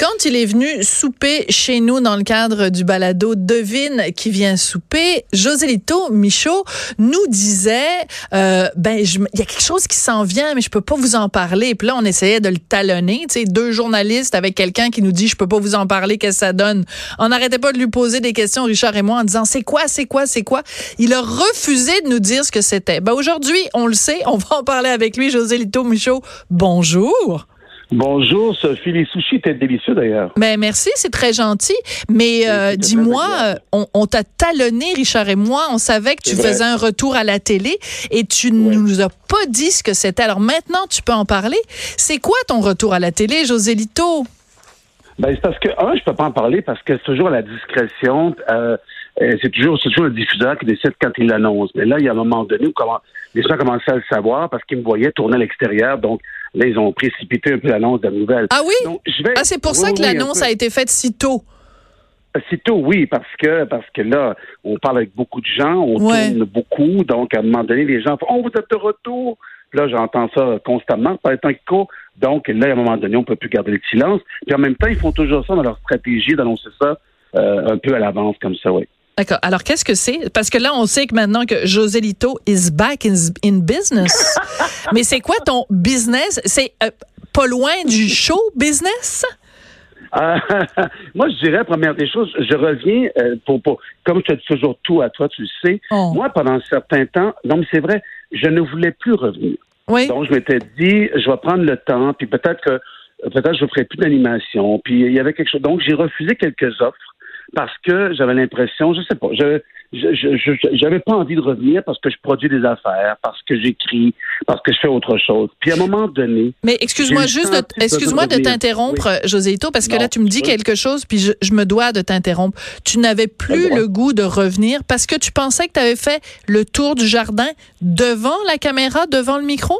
Quand il est venu souper chez nous dans le cadre du balado Devine qui vient souper, Joselito Michaud nous disait euh, ben il y a quelque chose qui s'en vient mais je peux pas vous en parler. Puis là on essayait de le talonner, tu sais deux journalistes avec quelqu'un qui nous dit je peux pas vous en parler, qu'est-ce que ça donne? On n'arrêtait pas de lui poser des questions Richard et moi en disant c'est quoi, c'est quoi, c'est quoi? Il a refusé de nous dire ce que c'était. Ben aujourd'hui, on le sait, on va en parler avec lui Joselito Michaud. Bonjour. Bonjour, Sophie. Les sushis étaient délicieux d'ailleurs. Ben merci, c'est très gentil. Mais euh, dis-moi, on, on t'a talonné, Richard et moi. On savait que tu faisais un retour à la télé et tu ne nous as pas dit ce que c'était. Alors maintenant, tu peux en parler. C'est quoi ton retour à la télé, Josélito? Ben, c'est parce que, un, je peux pas en parler parce que c'est toujours à la discrétion. Euh, euh, c'est toujours, toujours le diffuseur qui décide quand il l'annonce. Mais là, il y a un moment donné où comment, les gens commençaient à le savoir parce qu'ils me voyaient tourner à l'extérieur. Donc, là, ils ont précipité un peu l'annonce de la nouvelle. Ah oui? ah, c'est pour ça que l'annonce a été faite si tôt. Si tôt, oui, parce que parce que là, on parle avec beaucoup de gens, on tourne beaucoup, donc à un moment donné, les gens font Oh, vous êtes de retour. Là, j'entends ça constamment par les temps qui courent. Donc là, à un moment donné, on peut plus garder le silence. Puis en même temps, ils font toujours ça dans leur stratégie d'annoncer ça euh, un peu à l'avance comme ça, oui. D'accord. Alors, qu'est-ce que c'est? Parce que là, on sait que maintenant que José Lito is back in, business. Mais c'est quoi ton business? C'est euh, pas loin du show business? Euh, moi, je dirais, première des choses, je reviens euh, pour, pour, comme tu as toujours tout à toi, tu le sais. Oh. Moi, pendant un certain temps, non, mais c'est vrai, je ne voulais plus revenir. Oui. Donc, je m'étais dit, je vais prendre le temps, puis peut-être que peut-être je ferai plus d'animation. Puis il y avait quelque chose. Donc, j'ai refusé quelques offres parce que j'avais l'impression, je sais pas, je j'avais pas envie de revenir parce que je produis des affaires, parce que j'écris, parce que je fais autre chose. Puis à un moment donné. Mais excuse-moi juste, de, excuse-moi de, t'interrompre, oui. parce que là tu me dis quelque chose, puis je, me dois de t'interrompre. Tu n'avais plus le goût de revenir parce que tu pensais que tu avais fait le tour du jardin devant la caméra, devant le micro?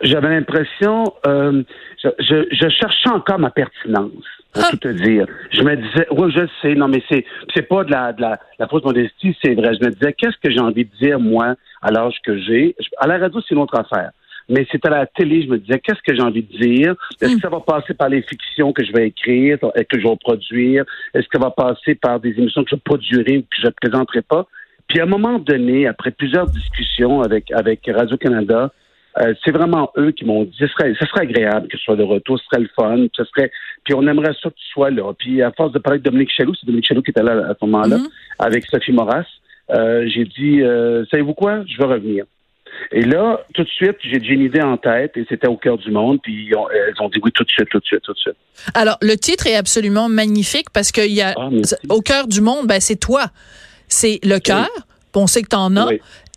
J'avais l'impression, euh, je, je cherchais encore ma pertinence pour tout te dire. Je me disais, oui, je sais, non, mais c'est, c'est pas de la, de la, la fausse modestie, c'est vrai. Je me disais, qu'est-ce que j'ai envie de dire, moi, à l'âge que j'ai? À la radio, c'est une autre affaire. Mais c'est à la télé, je me disais, qu'est-ce que j'ai envie de dire? Est-ce que ça va passer par les fictions que je vais écrire, et que je vais produire? Est-ce que ça va passer par des émissions que je produirai ou que je ne présenterai pas? Puis à un moment donné, après plusieurs discussions avec, avec Radio-Canada, euh, c'est vraiment eux qui m'ont dit ce serait, ce serait agréable que ce soit de retour, ce serait le fun, ce serait. Puis on aimerait ça que tu sois là. Puis à force de parler de Dominique Chalou, c'est Dominique Chalou qui était là à ce moment-là, mm-hmm. avec Sophie Moras, euh, j'ai dit euh, savez-vous quoi, je vais revenir. Et là, tout de suite, j'ai une idée en tête et c'était au cœur du monde. Puis elles ont dit oui tout de suite, tout de suite, tout de suite. Alors, le titre est absolument magnifique parce qu'il y a ah, au cœur du monde, ben, c'est toi. C'est le cœur. On sait que tu en as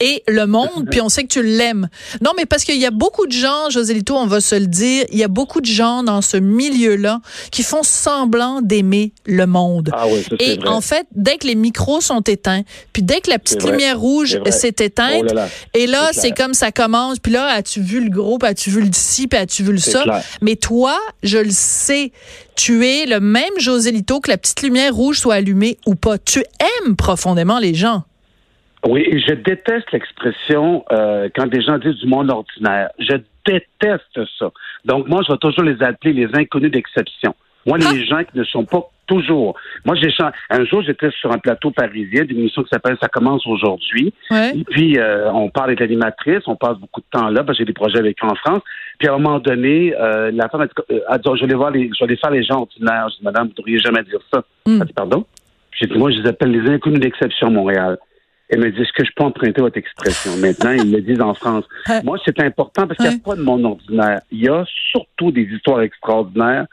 et le monde, puis on sait que tu l'aimes. Non, mais parce qu'il y a beaucoup de gens, José Lito, on va se le dire, il y a beaucoup de gens dans ce milieu-là qui font semblant d'aimer le monde. Ah oui, et en fait, dès que les micros sont éteints, puis dès que la petite lumière rouge s'est éteinte, oh et là, c'est comme ça commence, puis là, as-tu vu le groupe, as-tu vu le ci, puis as-tu vu le ça? Mais toi, je le sais, tu es le même José Lito que la petite lumière rouge soit allumée ou pas. Tu aimes profondément les gens. Oui, je déteste l'expression euh, quand des gens disent du monde ordinaire. Je déteste ça. Donc moi, je vais toujours les appeler les inconnus d'exception. Moi, les ah! gens qui ne sont pas toujours. Moi, j'ai un jour, j'étais sur un plateau parisien d'une émission qui s'appelle Ça commence aujourd'hui. Et puis, euh, on parle avec l'animatrice, on passe beaucoup de temps là, parce que j'ai des projets avec eux en France. Puis, à un moment donné, euh, la femme a dit, je vais voir les, je vais faire les gens ordinaires. Je dis, madame, vous ne devriez jamais dire ça. Hmm. Elle dit, pardon? J'ai dit, moi, je les appelle les inconnus d'exception Montréal. Elle me dit, est-ce que je peux emprunter votre expression? Maintenant, ils me disent en France. Moi, c'est important parce qu'il n'y a pas de monde ordinaire. Il y a surtout des histoires extraordinaires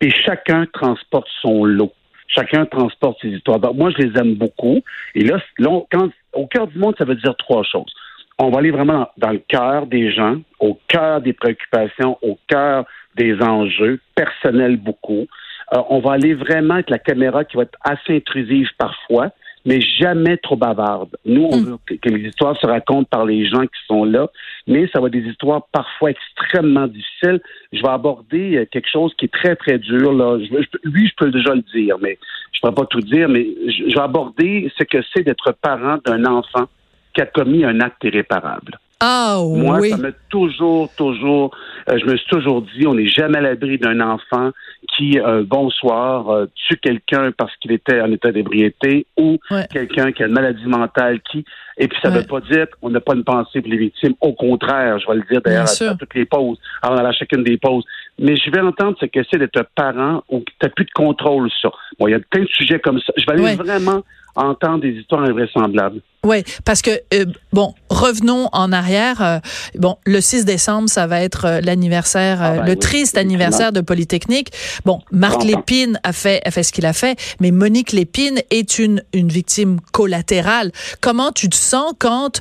et chacun transporte son lot. Chacun transporte ses histoires. moi, je les aime beaucoup. Et là, quand, au cœur du monde, ça veut dire trois choses. On va aller vraiment dans, le cœur des gens, au cœur des préoccupations, au cœur des enjeux personnels beaucoup. Euh, on va aller vraiment avec la caméra qui va être assez intrusive parfois, mais jamais trop bavarde. Nous, on hmm. veut que, les histoires se racontent par les gens qui sont là, mais ça va être des histoires parfois extrêmement difficiles. Je vais aborder euh, quelque chose qui est très, très dur. Là. Je, lui, je peux déjà le dire, mais je ne pourrais pas tout dire, mais je, je vais aborder ce que c'est d'être parent d'un enfant qui a commis un acte irréparable. Ah Moi, ça m'a toujours, toujours, euh, je me suis toujours dit, on n'est jamais à l'abri d'un enfant qui, un bonsoir, euh, tue quelqu'un parce qu'il était en état d'ébriété ou quelqu'un qui a une maladie mentale qui, et puis ça ne veut pas dire qu'on n'a pas une pensée pour les victimes. Au contraire, je vais le dire d'ailleurs à, toutes les pauses, à chacune des pauses. Mais je vais entendre ce que c'est d'être parent où tu n'as plus de contrôle sur. Bon, il y a plein de sujets comme ça. Je vais aller vraiment entendre des histoires invraisemblables. Oui, parce que euh, bon, revenons en arrière. Euh, bon, le 6 décembre, ça va être euh, l'anniversaire, ah ben le triste anniversaire de Polytechnique. Bon, Marc Lépine a fait a fait ce qu'il a fait, mais Monique Lépine est une une victime collatérale. Comment tu te sens quand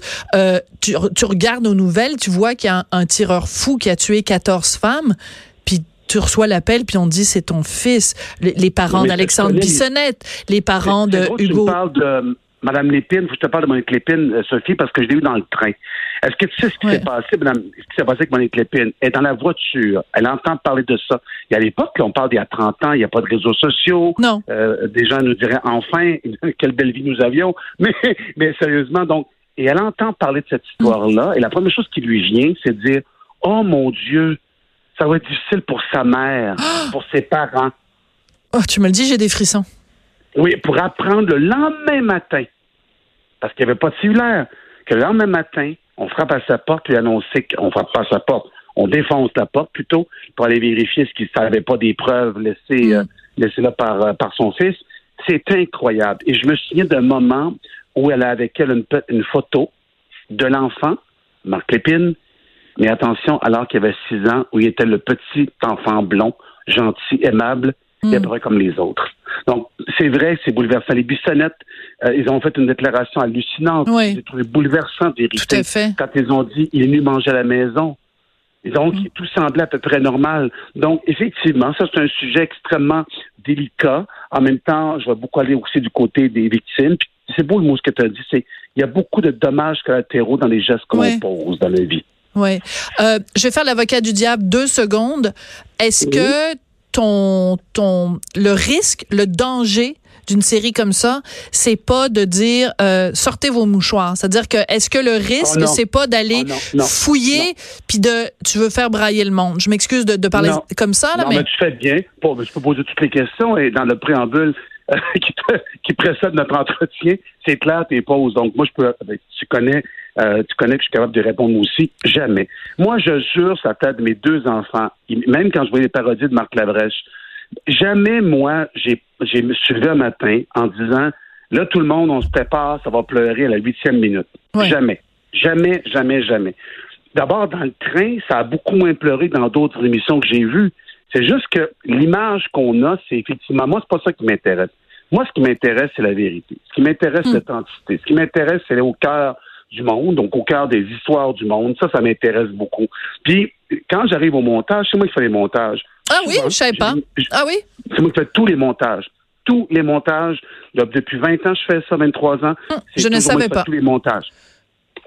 tu, tu regardes nos nouvelles, tu vois qu'il y a un, un tireur fou qui a tué 14 femmes, puis tu reçois l'appel puis on dit c'est ton fils. Les, parents d'Alexandre Bissonnette, les parents de Hugo. Tu parles de Madame Lépine, je te parle de Monique Lépine, euh, Sophie, parce que je l'ai eu dans le train. Est-ce que tu sais ce qui s'est passé, Madame, ce qui s'est passé avec Monique Lépine? Elle est dans la voiture. Elle entend parler de ça. Et à l'époque, on parle d'il y a 30 ans, il n'y a pas de réseaux sociaux. Non. Euh, des gens nous diraient, enfin, quelle belle vie nous avions. Mais, mais sérieusement, donc, et elle entend parler de cette histoire-là. Et la première chose qui lui vient, c'est de dire, oh mon Dieu, ça va être difficile pour sa mère, pour ses parents. Oh, tu me le dis, j'ai des frissons. Oui, pour apprendre le lendemain matin, parce qu'il n'y avait pas de cellulaire, que le lendemain matin, on frappe à sa porte et annoncer qu'on frappe pas à sa porte. On défonce la porte plutôt pour aller vérifier ce qu'il ne savait pas des preuves laissées, mm. euh, là par, euh, par son fils. C'est incroyable. Et je me souviens d'un moment où elle a avec elle une, une photo de l'enfant, Marc Lépine, mais attention, alors qu'il avait six ans, où il était le petit enfant blond, gentil, aimable, et mm. comme les autres. Donc, c'est vrai, c'est bouleversant. Les Bissonnettes, euh, ils ont fait une déclaration hallucinante. Oui. J'ai trouvé bouleversant vérité. Tout à fait. Quand ils ont dit, il est venu manger à la maison. Et donc, mm. tout semblait à peu près normal. Donc, effectivement, ça, c'est un sujet extrêmement délicat. En même temps, je vais beaucoup aller aussi du côté des victimes. c'est beau le mot ce que tu as dit, c'est il y a beaucoup de dommages collatéraux dans les gestes qu'on pose dans la vie. Oui. Euh, je vais faire l'avocat du diable deux secondes. Est-ce que ton, ton, le risque, le danger d'une série comme ça, c'est pas de dire euh, sortez vos mouchoirs? C'est-à-dire que est-ce que le risque oh c'est pas d'aller oh fouiller puis de tu veux faire brailler le monde? Je m'excuse de, de, parler comme ça là, mais... mais... tu fais bien. Bon, je peux poser toutes les questions et dans le préambule qui, qui, précède notre entretien, c'est clair tes poses. Donc moi je peux tu connais euh, tu connais que je suis capable de répondre aussi. Jamais. Moi, je jure sur la tête de mes deux enfants, même quand je voyais les parodies de Marc Lavrèche, jamais, moi, j'ai, j'ai me suis levé un matin en disant, là, tout le monde, on se prépare, ça va pleurer à la huitième minute. Jamais. Jamais, jamais, jamais. D'abord, dans le train, ça a beaucoup moins pleuré que dans d'autres émissions que j'ai vues. C'est juste que l'image qu'on a, c'est effectivement, moi, c'est pas ça qui m'intéresse. Moi, ce qui m'intéresse, c'est la vérité. Ce qui m'intéresse, c'est hmm. l'authenticité. Ce qui m'intéresse, c'est au cœur du monde, donc au cœur des histoires du monde. Ça, ça m'intéresse beaucoup. Puis, quand j'arrive au montage, c'est moi qui fais les montages. Ah oui, je sais pas. Ah oui? C'est moi qui fais tous les montages. Tous les montages. depuis 20 ans, je fais ça, 23 ans. Hum, je ne savais pas. Tous les montages.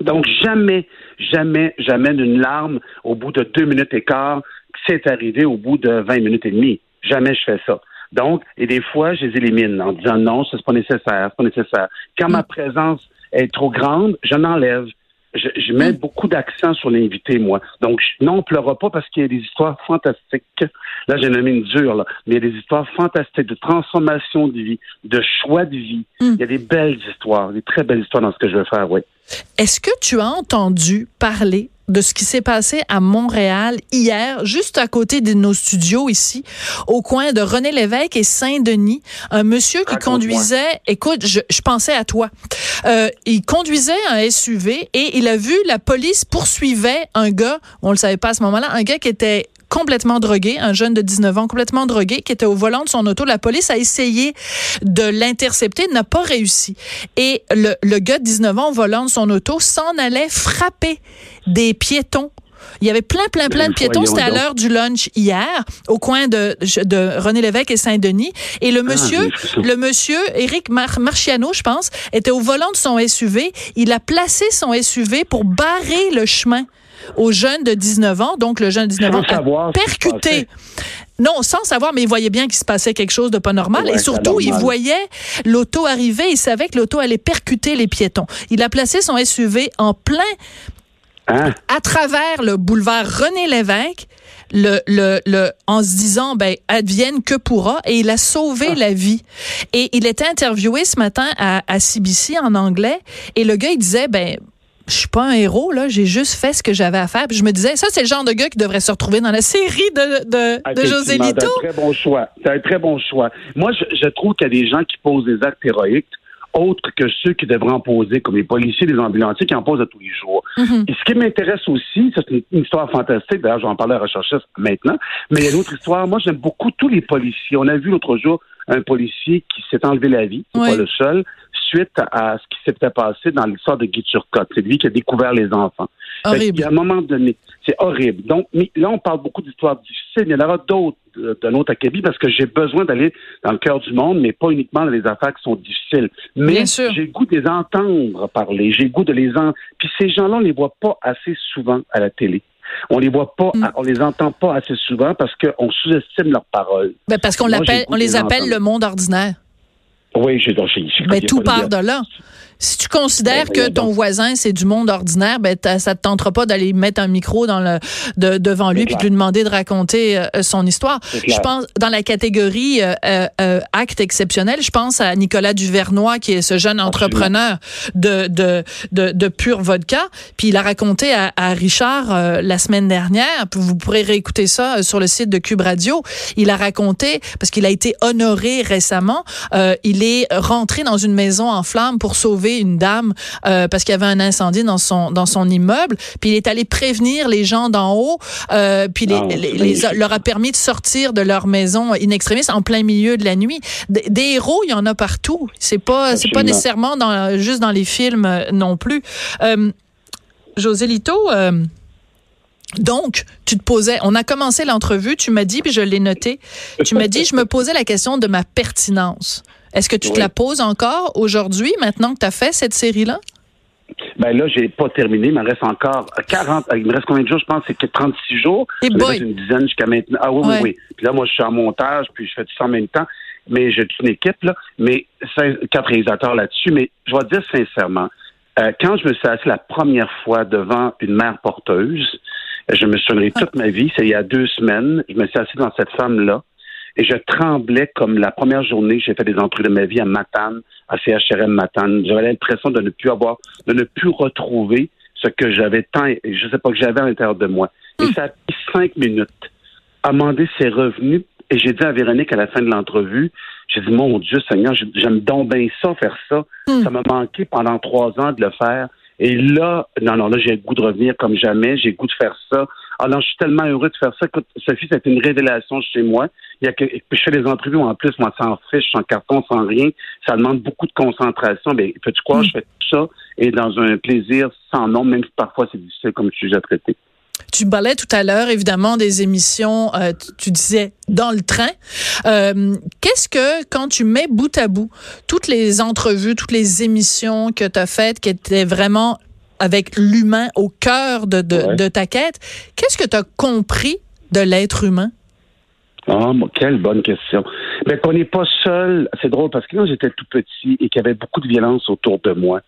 Donc, jamais, jamais, jamais d'une larme au bout de deux minutes et quart, c'est arrivé au bout de 20 minutes et demie. Jamais je fais ça. Donc, et des fois, je les élimine en disant non, ce n'est pas nécessaire, c'est pas nécessaire. Quand ma hum. présence est trop grande, je n'enlève. Je, mets hmm. beaucoup d'accent sur l'invité, moi. Donc, non, on pleurera pas parce qu'il y a des histoires fantastiques. Là, j'ai nommé une dure, là. Mais il y a des histoires fantastiques de transformation de vie, de choix de vie. Hmm. Il y a des belles histoires, des très belles histoires dans ce que je veux faire, oui. Est-ce que tu as entendu parler de ce qui s'est passé à Montréal hier, juste à côté de nos studios ici, au coin de René Lévesque et Saint-Denis, un monsieur qui conduisait, écoute, je, pensais à toi, euh, il conduisait un SUV et il a vu la police poursuivait un gars, on le savait pas à ce moment-là, un gars qui était complètement drogué, un jeune de 19 ans complètement drogué, qui était au volant de son auto. La police a essayé de l'intercepter, n'a pas réussi. Et le, le gars de 19 ans au volant de son auto s'en allait frapper des piétons Il y avait plein, plein, plein de piétons. C'était à l'heure du lunch hier, au coin de, de René Lévesque et Saint-Denis. Et le ah, monsieur, le monsieur, Éric Marciano, je pense, était au volant de son SUV. Il a placé son SUV pour barrer le chemin aux jeunes de 19 ans. Donc, le jeune de 19 ans a percuté. Non, sans savoir, mais il voyait bien qu'il se passait quelque chose de pas normal. et surtout, il voyait l'auto arriver. Il savait que l'auto allait percuter les piétons. Il a placé son SUV en plein hein? à travers le boulevard René Lévesque. Le, le, le, en se disant, ben, advienne que pourra, et il a sauvé ah. la vie. Et il était interviewé ce matin à, à CBC en anglais, et le gars, il disait, ben, je suis pas un héros là, j'ai juste fait ce que j'avais à faire. Puis je me disais, ça c'est le genre de gars qui devrait se retrouver dans la série de de, de José Lito. C'est un très bon choix. C'est un très bon choix. Moi, je, trouve qu'il y a des gens qui posent des actes héroïques autres que ceux qui devraient en poser, comme les policiers, les ambulanciers qui en posent à tous les jours. Mm-hmm. Et ce qui m'intéresse aussi, c'est une, histoire fantastique, d'ailleurs, je vais en parler à la maintenant, mais il y a une autre histoire. Moi, j'aime beaucoup tous les policiers. On a vu l'autre jour un policier qui s'est enlevé la vie, c'est pas le seul, suite à ce qui s'était passé dans l'histoire de Guy Turcotte. C'est lui qui a découvert les enfants. Horrible. A un moment donné, c'est horrible. Donc, mais là, on parle beaucoup d'histoires difficiles. Il y en aura d'autres euh, de notre acabit parce que j'ai besoin d'aller dans le cœur du monde, mais pas uniquement dans les affaires qui sont difficiles. Mais j'ai le goût de les entendre parler. J'ai le goût de les entendre. Puis ces gens-là, on les voit pas assez souvent à la télé. On les voit pas, mm. on les entend pas assez souvent parce qu'on sous-estime leurs paroles. Ben parce qu'on on les appelle le monde ordinaire. Oui, j'ai Mais tout part de là. Si tu considères ben, que ton voisin c'est du monde ordinaire, ben ça te tentera pas d'aller mettre un micro dans le devant lui puis de lui demander de raconter euh, son histoire. Je pense dans la catégorie euh, euh, acte exceptionnel, je pense à Nicolas Duvernois qui est ce jeune entrepreneur de de, de de pur vodka, puis il a raconté à, à Richard la semaine dernière, vous pourrez réécouter ça sur le site de Cube Radio. Il a raconté parce qu'il a été honoré récemment, il est rentré dans une maison en flammes pour sauver une dame euh, parce qu'il y avait un incendie dans son dans son immeuble. Puis il est allé prévenir les gens d'en haut. Euh, puis les, ah, leur a permis de sortir de leur maison in extremis en plein milieu de la nuit. des héros, il y en a partout. C'est pas c'est pas nécessairement dans, juste dans les films euh, non plus. José Lito. Donc, tu te posais, on a commencé l'entrevue, tu m'as dit, puis je l'ai noté, tu m'as dit, je me posais la question de ma pertinence. Est-ce que tu te la poses encore aujourd'hui, maintenant que tu as fait cette série-là? Ben là, j'ai pas terminé. Il me reste encore 40. Il me reste combien de jours? Je pense que c'est 36 jours. Et il me reste une dizaine jusqu'à maintenant. Ah oui, oui, oui. Puis là, moi, je suis en montage, puis je fais tout ça en même temps. Mais j'ai une équipe, là. Mais quatre réalisateurs là-dessus. Mais je vais dire sincèrement, euh, quand je me suis assis la première fois devant une mère porteuse, je me souviendrai toute ma vie, c'est il y a deux semaines, je me suis assis dans cette femme-là et je tremblais comme la première journée que j'ai fait des entrées de ma vie à Matane, à CHRM Matane. J'avais l'impression de ne plus avoir, de ne plus retrouver ce que j'avais tant, je sais pas, que j'avais à l'intérieur de moi. Et hmm. ça a pris cinq minutes. Amender ses revenus. Et j'ai dit à Véronique à la fin de l'entrevue, j'ai dit, mon Dieu Seigneur, j'aime donc bien ça, faire ça. Hmm. Ça m'a manqué pendant trois ans de le faire. Et là, non, non, là, j'ai le goût de revenir comme jamais. J'ai le goût de faire ça. Alors, je suis tellement heureux de faire ça. Écoute, Sophie, c'est une révélation chez moi. Il y a que, je fais des entrevues en plus, moi, sans fiche, sans carton, sans rien. Ça demande beaucoup de concentration. Ben, peux-tu croire, je fais tout ça et dans un plaisir sans nom, même si parfois c'est difficile comme sujet à traiter? Tu parlais tout à l'heure, évidemment, des émissions, euh, tu disais dans le train. Euh, qu'est-ce que, quand tu mets bout à bout toutes les entrevues, toutes les émissions que tu as faites, qui étaient vraiment avec l'humain au cœur de, de, ta quête. Qu'est-ce que tu as compris de l'être humain? Ah, quelle bonne question. Mais qu'on n'est pas seul. C'est drôle parce que quand j'étais tout petit et qu'il y avait beaucoup de violence autour de moi,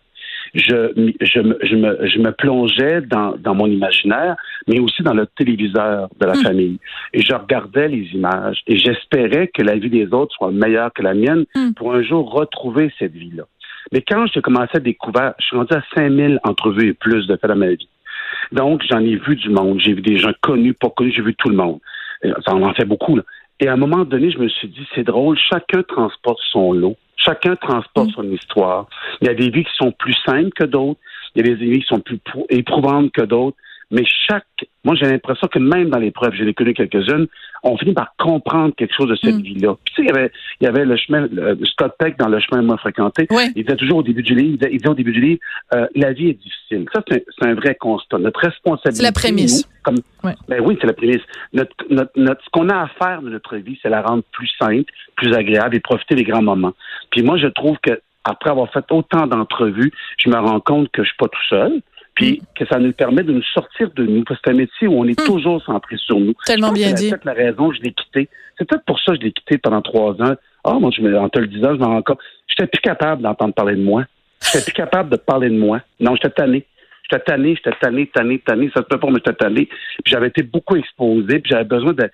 je, je, me, je, me, je me plongeais dans, dans mon imaginaire, mais aussi dans le téléviseur de la hmm. famille. Et je regardais les images et j'espérais que la vie des autres soit meilleure que la mienne hmm. pour un jour retrouver cette vie-là. Mais quand j'ai commencé à découvrir, je suis rendu à 5000 entrevues et plus de fait dans ma vie. Donc, j'en ai vu du monde. J'ai vu des gens connus, pas connus, j'ai vu tout le monde. Ça en fait beaucoup. Là. Et à un moment donné, je me suis dit, c'est drôle, chacun transporte son lot. Chacun transporte mm. son histoire. Il y a des vies qui sont plus simples que d'autres. Il y a des vies qui sont plus éprouvantes que d'autres. Mais chaque, moi j'ai l'impression que même dans les preuves, j'en ai connu quelques-unes, on finit par comprendre quelque chose de cette mm. vie-là. Puis tu sais, il y avait, il y avait le chemin, Scott Peck dans le chemin moins fréquenté. Il disait toujours au début du livre, il disait, au début du livre, euh, la vie est difficile. Ça c'est un, vrai constat. Notre responsabilité. C'est la prémisse. comme, Ben oui, c'est la prémisse. Notre, notre, notre, ce qu'on a à faire de notre vie, c'est la rendre plus simple, plus agréable et profiter des grands moments. Puis moi, je trouve que après avoir fait autant d'entrevues, je me rends compte que je suis pas tout seul puis mm. que ça nous permet de nous sortir de nous. Parce que c'est un métier où on est mm. toujours centré sur nous. Tellement bien dit. C'est peut-être la raison je l'ai quitté. C'est peut-être pour ça que je l'ai quitté pendant trois ans. Ah, oh, moi, je me, en te le disant, je m'en rends compte. J'étais plus capable d'entendre parler de moi. J'étais plus capable de parler de moi. Non, j'étais tanné. J'étais tanné, j'étais tanné, tanné, tanné. Ça se peut pas, mais j'étais tanné. Puis j'avais été beaucoup exposé, puis j'avais besoin de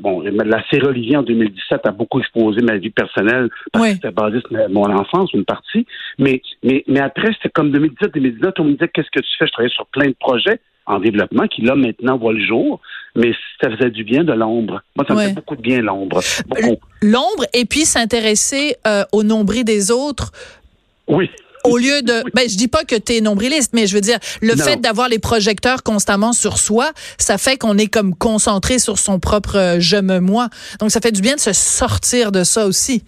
bon, la série Olivier en 2017 a beaucoup exposé ma vie personnelle parce que c'était basé sur mon enfance, une partie. Mais, mais, mais après, c'était comme 2017-2019, on me disait qu'est-ce que tu fais? Je travaillais sur plein de projets en développement qui, là, maintenant, voient le jour. Mais ça faisait du bien de l'ombre. Moi, ça me fait beaucoup de bien, l'ombre. L'ombre, et puis s'intéresser euh, au nombril des autres. Oui au lieu de, ben, je dis pas que tu es nombriliste, mais je veux dire, le fait d'avoir les projecteurs constamment sur soi, ça fait qu'on est comme concentré sur son propre euh, je me moi. Donc, ça fait du bien de se sortir de ça aussi.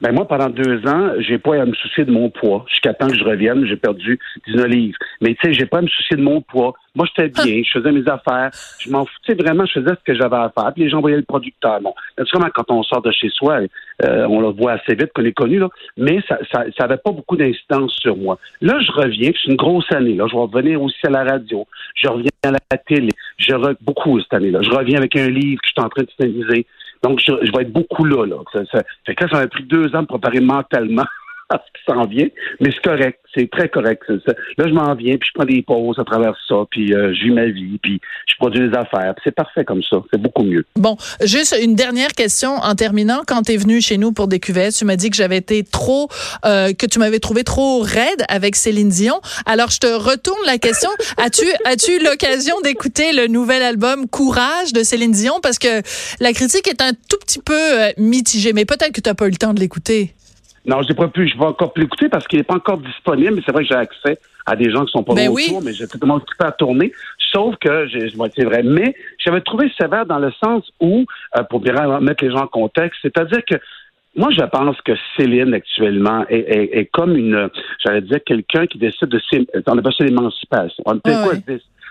Ben moi, pendant deux ans, j'ai pas à me soucier de mon poids. Jusqu'à temps que je revienne, j'ai perdu 19 livres. Mais tu sais, j'ai pas à me soucier de mon poids. Moi, j'étais bien, je faisais mes affaires. Je m'en foutais vraiment, je faisais ce que j'avais à faire. Puis les gens voyaient le producteur. Bon, naturellement, quand on sort de chez soi, euh, on le voit assez vite qu'on est connu, là. Mais ça, ça, ça avait pas beaucoup d'incidence sur moi. Là, je reviens, c'est une grosse année. Là, je vais revenir aussi à la radio. Je reviens à la télé. Je re... beaucoup cette année-là. Je reviens avec un livre que je suis en train de finaliser. Donc, je, vais être beaucoup là. là. Ça, ça, fait que ça m'a pris deux ans de préparer mentalement à ce qui s'en vient, mais c'est correct, c'est très correct. Là, je m'en viens, puis je prends des pauses à travers ça, puis euh, je vis ma vie, puis je produis des affaires. C'est parfait comme ça, c'est beaucoup mieux. Bon, juste une dernière question en terminant. Quand tu es venu chez nous pour des cuvettes, tu m'as dit que j'avais été trop, euh, que tu m'avais trouvé trop raide avec Céline Dion. Alors, je te retourne la question. as-tu as-tu eu l'occasion d'écouter le nouvel album Courage de Céline Dion? Parce que la critique est un tout petit peu euh, mitigée, mais peut-être que tu n'as pas eu le temps de l'écouter. Non, je pas pu, je vais encore plus l'écouter parce qu'il n'est pas encore disponible, mais c'est vrai que j'ai accès à des gens qui sont pas ben oui. autour, mais j'ai tellement occupé à tourner. Sauf que, c'est vrai, mais j'avais trouvé sévère dans le sens où, euh, pour bien mettre les gens en contexte, c'est-à-dire que moi, je pense que Céline, actuellement, est, comme une, j'allais dire, quelqu'un qui décide de on appelle ça l'émancipation. On peut quoi,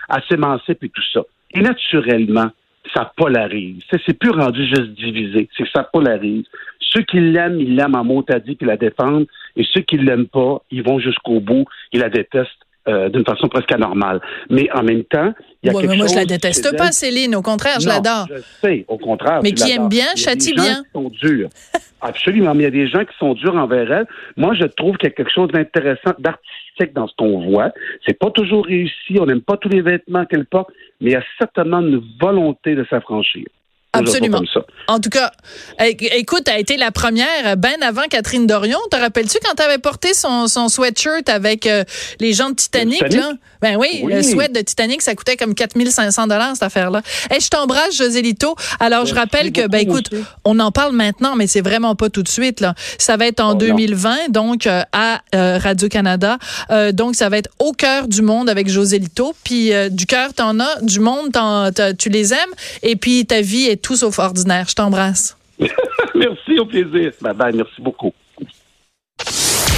à s'émanciper et tout ça. Et naturellement, ça polarise. C'est plus rendu juste divisé, c'est que ça polarise. Ceux qui l'aiment, ils l'aiment en mot à dit, puis la défendent, et ceux qui l'aiment pas, ils vont jusqu'au bout, ils la détestent euh, d'une façon presque anormale. Mais en même temps, il y a quelque mais moi, je la déteste pas, Céline. Au contraire, je l'adore. Je sais, au contraire. Mais qui aime bien, châtie bien. Qui sont durs. Absolument. Mais il y a des gens qui sont durs envers elle. Moi, je trouve qu'il y a quelque chose d'intéressant, d'artistique dans ce qu'on voit. C'est pas toujours réussi. On n'aime pas tous les vêtements qu'elle porte, mais il y a certainement une volonté de s'affranchir. Absolument. En tout cas, écoute, a été la première, ben avant Catherine Dorion. Te rappelles-tu quand tu avais porté son, son sweatshirt avec euh, les gens de Titanic, là? Ben oui, le sweat de Titanic, ça coûtait comme 4500 dollars cette affaire-là. Et je t'embrasse, José Lito. Alors, je rappelle que, ben écoute, on en parle maintenant, mais c'est vraiment pas tout de suite, là. Ça va être en 2020, donc, euh, à euh, Radio-Canada. donc, ça va être au cœur du monde avec José Lito. Puis, du cœur, t'en as, du monde, tu les aimes. Et puis, ta vie est tout sauf ordinaire. Je t'embrasse. merci, au plaisir. Bye bye, merci beaucoup.